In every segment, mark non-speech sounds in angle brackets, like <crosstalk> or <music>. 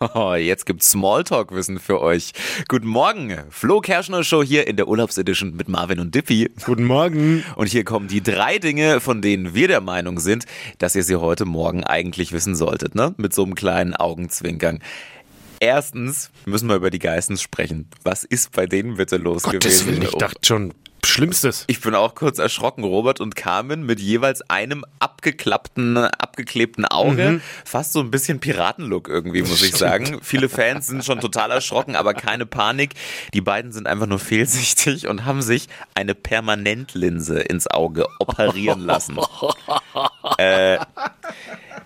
Oh, <laughs> jetzt gibt's Smalltalk-Wissen für euch. Guten Morgen, Flo Kerschner Show hier in der Urlaubsedition mit Marvin und Dippy. Guten Morgen. Und hier kommen die drei Dinge, von denen wir der Meinung sind, dass ihr sie heute Morgen eigentlich wissen solltet, ne? Mit so einem kleinen Augenzwinkern. Erstens müssen wir über die Geissens sprechen. Was ist bei denen bitte los Gottes gewesen? Willen, ich dachte schon, Schlimmstes. Ich bin auch kurz erschrocken. Robert und Carmen mit jeweils einem abgeklappten, abgeklebten Auge. Mhm. Fast so ein bisschen Piratenlook irgendwie, muss ich <laughs> sagen. Viele Fans sind schon total erschrocken, aber keine Panik. Die beiden sind einfach nur fehlsichtig und haben sich eine Permanentlinse ins Auge operieren lassen. <laughs> äh,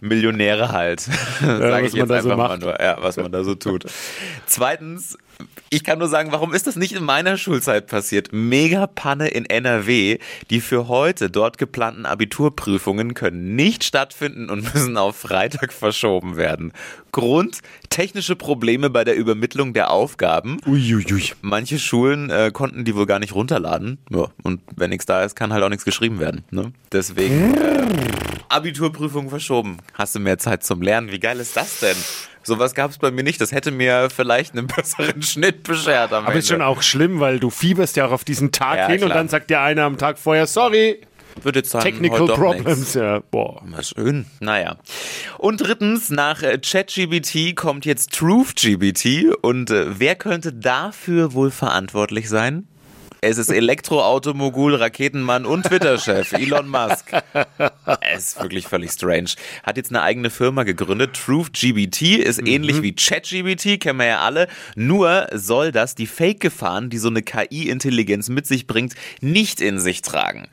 Millionäre halt. Sag was ich man jetzt da so einfach mal nur. Ja, was man da so tut. Zweitens, ich kann nur sagen, warum ist das nicht in meiner Schulzeit passiert? Mega Panne in NRW. Die für heute dort geplanten Abiturprüfungen können nicht stattfinden und müssen auf Freitag verschoben werden. Grund, technische Probleme bei der Übermittlung der Aufgaben. Uiuiui. Manche Schulen äh, konnten die wohl gar nicht runterladen. Ja, und wenn nichts da ist, kann halt auch nichts geschrieben werden. Ne? Deswegen äh, Abiturprüfung verschoben. Hast du mehr Zeit zum Lernen? Wie geil ist das denn? Sowas gab es bei mir nicht. Das hätte mir vielleicht einen <laughs> besseren Schnitt beschert am Aber Ende. ist schon auch schlimm, weil du fieberst ja auch auf diesen Tag Ja, hin und klar. dann sagt dir einer am Tag vorher, sorry, Würde jetzt sagen, technical problems. nix. Ja, boah. Mal schön. Naja. Und drittens, nach äh, ChatGBT kommt jetzt TruthGBT. Und äh, wer könnte dafür wohl verantwortlich sein? Es ist Elektroautomogul, Raketenmann und Twitter-Chef <laughs> Elon Musk. Es ist wirklich völlig strange. Hat jetzt eine eigene Firma gegründet. TruthGBT ist ähnlich wie ChatGBT, kennen wir ja alle. Nur soll das die Fake-Gefahren, die so eine KI-Intelligenz mit sich bringt, nicht in sich tragen.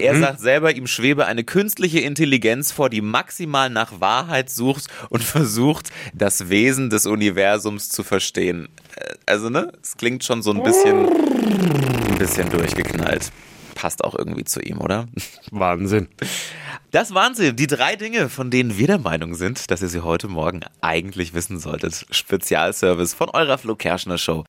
Er sagt selber, ihm schwebe eine künstliche Intelligenz vor, die maximal nach Wahrheit sucht und versucht, das Wesen des Universums zu verstehen. Äh, Also, ne? Es klingt schon so ein bisschen, <laughs> bisschen durchgeknallt. Passt auch irgendwie zu ihm, oder? Wahnsinn. Das waren sie, die drei Dinge, von denen wir der Meinung sind, dass ihr sie heute Morgen eigentlich wissen solltet. Spezialservice von eurer Flo Kerschner Show.